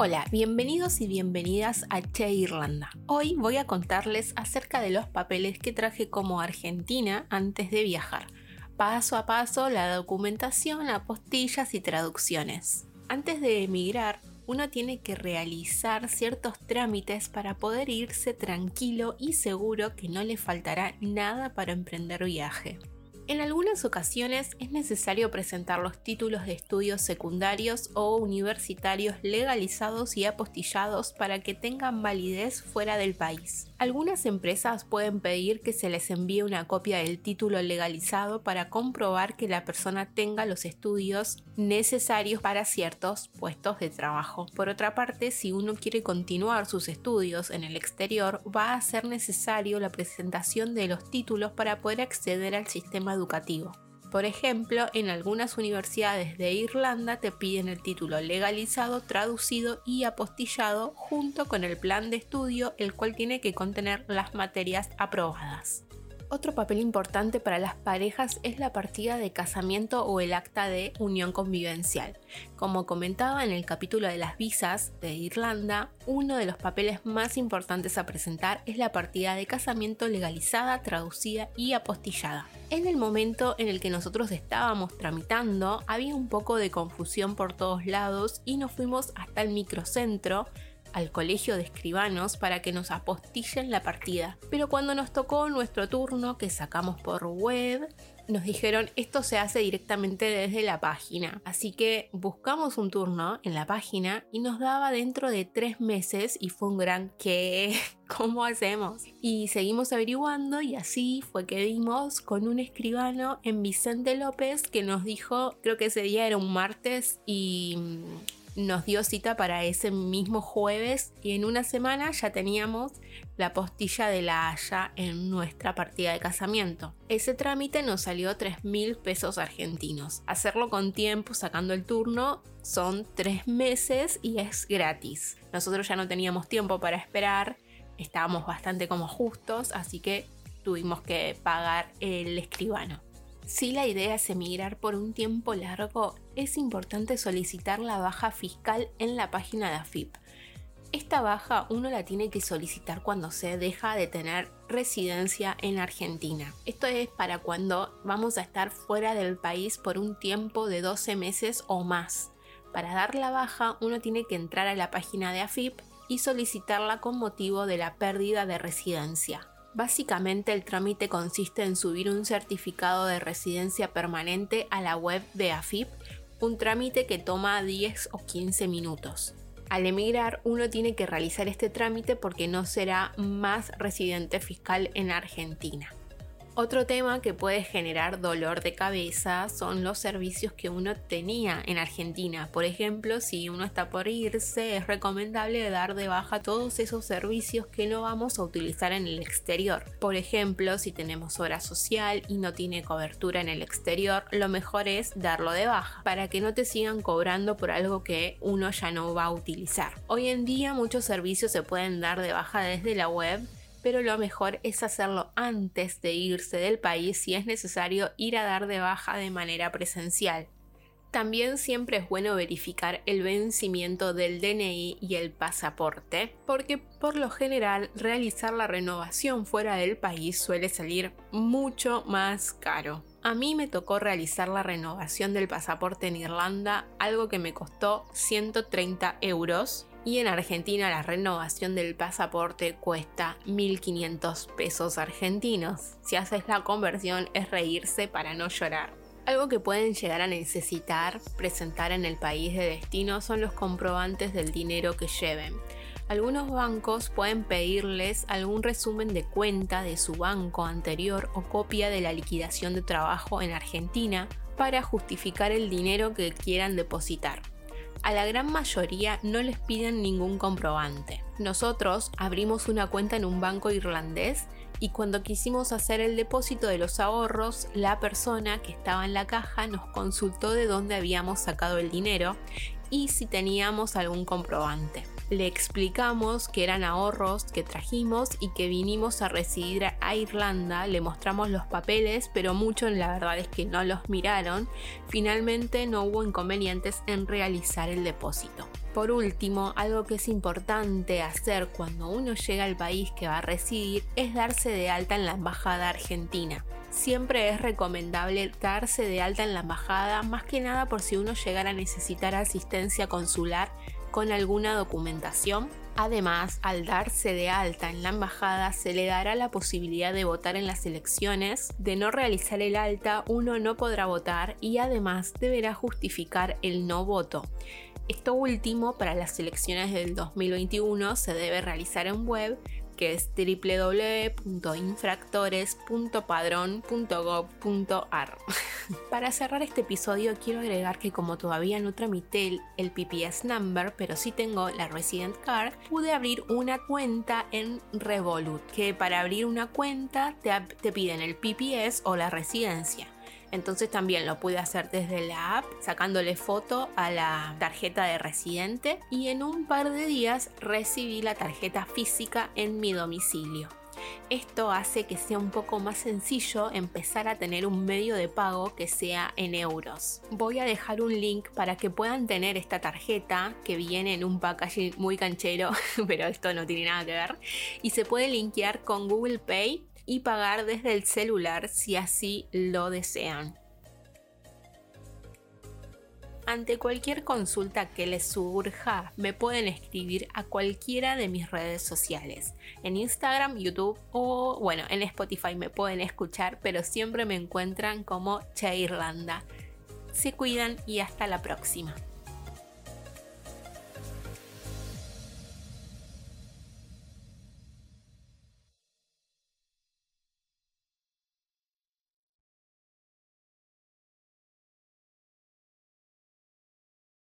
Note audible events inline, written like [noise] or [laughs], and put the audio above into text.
Hola, bienvenidos y bienvenidas a Che Irlanda. Hoy voy a contarles acerca de los papeles que traje como Argentina antes de viajar. Paso a paso la documentación, apostillas y traducciones. Antes de emigrar, uno tiene que realizar ciertos trámites para poder irse tranquilo y seguro que no le faltará nada para emprender viaje. En algunas ocasiones es necesario presentar los títulos de estudios secundarios o universitarios legalizados y apostillados para que tengan validez fuera del país. Algunas empresas pueden pedir que se les envíe una copia del título legalizado para comprobar que la persona tenga los estudios necesarios para ciertos puestos de trabajo. Por otra parte, si uno quiere continuar sus estudios en el exterior, va a ser necesario la presentación de los títulos para poder acceder al sistema Por ejemplo, en algunas universidades de Irlanda te piden el título legalizado, traducido y apostillado junto con el plan de estudio, el cual tiene que contener las materias aprobadas. Otro papel importante para las parejas es la partida de casamiento o el acta de unión convivencial. Como comentaba en el capítulo de las visas de Irlanda, uno de los papeles más importantes a presentar es la partida de casamiento legalizada, traducida y apostillada. En el momento en el que nosotros estábamos tramitando, había un poco de confusión por todos lados y nos fuimos hasta el microcentro al colegio de escribanos para que nos apostillen la partida. Pero cuando nos tocó nuestro turno, que sacamos por web, nos dijeron esto se hace directamente desde la página. Así que buscamos un turno en la página y nos daba dentro de tres meses y fue un gran ¿qué? [laughs] ¿Cómo hacemos? Y seguimos averiguando y así fue que vimos con un escribano en Vicente López que nos dijo, creo que ese día era un martes y nos dio cita para ese mismo jueves y en una semana ya teníamos la postilla de la Haya en nuestra partida de casamiento. Ese trámite nos salió 3 mil pesos argentinos. Hacerlo con tiempo, sacando el turno, son 3 meses y es gratis. Nosotros ya no teníamos tiempo para esperar, estábamos bastante como justos, así que tuvimos que pagar el escribano. Si la idea es emigrar por un tiempo largo, es importante solicitar la baja fiscal en la página de AFIP. Esta baja uno la tiene que solicitar cuando se deja de tener residencia en Argentina. Esto es para cuando vamos a estar fuera del país por un tiempo de 12 meses o más. Para dar la baja uno tiene que entrar a la página de AFIP y solicitarla con motivo de la pérdida de residencia. Básicamente el trámite consiste en subir un certificado de residencia permanente a la web de AFIP, un trámite que toma 10 o 15 minutos. Al emigrar uno tiene que realizar este trámite porque no será más residente fiscal en Argentina. Otro tema que puede generar dolor de cabeza son los servicios que uno tenía en Argentina. Por ejemplo, si uno está por irse, es recomendable dar de baja todos esos servicios que no vamos a utilizar en el exterior. Por ejemplo, si tenemos hora social y no tiene cobertura en el exterior, lo mejor es darlo de baja para que no te sigan cobrando por algo que uno ya no va a utilizar. Hoy en día muchos servicios se pueden dar de baja desde la web pero lo mejor es hacerlo antes de irse del país si es necesario ir a dar de baja de manera presencial. También siempre es bueno verificar el vencimiento del DNI y el pasaporte, porque por lo general realizar la renovación fuera del país suele salir mucho más caro. A mí me tocó realizar la renovación del pasaporte en Irlanda, algo que me costó 130 euros, y en Argentina la renovación del pasaporte cuesta 1.500 pesos argentinos. Si haces la conversión es reírse para no llorar. Algo que pueden llegar a necesitar presentar en el país de destino son los comprobantes del dinero que lleven. Algunos bancos pueden pedirles algún resumen de cuenta de su banco anterior o copia de la liquidación de trabajo en Argentina para justificar el dinero que quieran depositar a la gran mayoría no les piden ningún comprobante. Nosotros abrimos una cuenta en un banco irlandés y cuando quisimos hacer el depósito de los ahorros, la persona que estaba en la caja nos consultó de dónde habíamos sacado el dinero y si teníamos algún comprobante le explicamos que eran ahorros que trajimos y que vinimos a residir a Irlanda, le mostramos los papeles, pero mucho la verdad es que no los miraron. Finalmente no hubo inconvenientes en realizar el depósito. Por último, algo que es importante hacer cuando uno llega al país que va a residir es darse de alta en la embajada argentina. Siempre es recomendable darse de alta en la embajada, más que nada por si uno llegara a necesitar asistencia consular con alguna documentación. Además, al darse de alta en la embajada se le dará la posibilidad de votar en las elecciones. De no realizar el alta, uno no podrá votar y además deberá justificar el no voto. Esto último para las elecciones del 2021 se debe realizar en web que es www.infractores.padrón.gov.ar. [laughs] Para cerrar este episodio quiero agregar que como todavía no tramité el PPS number, pero sí tengo la Resident Card, pude abrir una cuenta en Revolut, que para abrir una cuenta te, te piden el PPS o la residencia. Entonces también lo pude hacer desde la app, sacándole foto a la tarjeta de residente y en un par de días recibí la tarjeta física en mi domicilio. Esto hace que sea un poco más sencillo empezar a tener un medio de pago que sea en euros. Voy a dejar un link para que puedan tener esta tarjeta que viene en un packaging muy canchero, [laughs] pero esto no tiene nada que ver, y se puede linkear con Google Pay y pagar desde el celular si así lo desean. Ante cualquier consulta que les surja, me pueden escribir a cualquiera de mis redes sociales. En Instagram, YouTube o, bueno, en Spotify me pueden escuchar, pero siempre me encuentran como Che Irlanda. Se cuidan y hasta la próxima.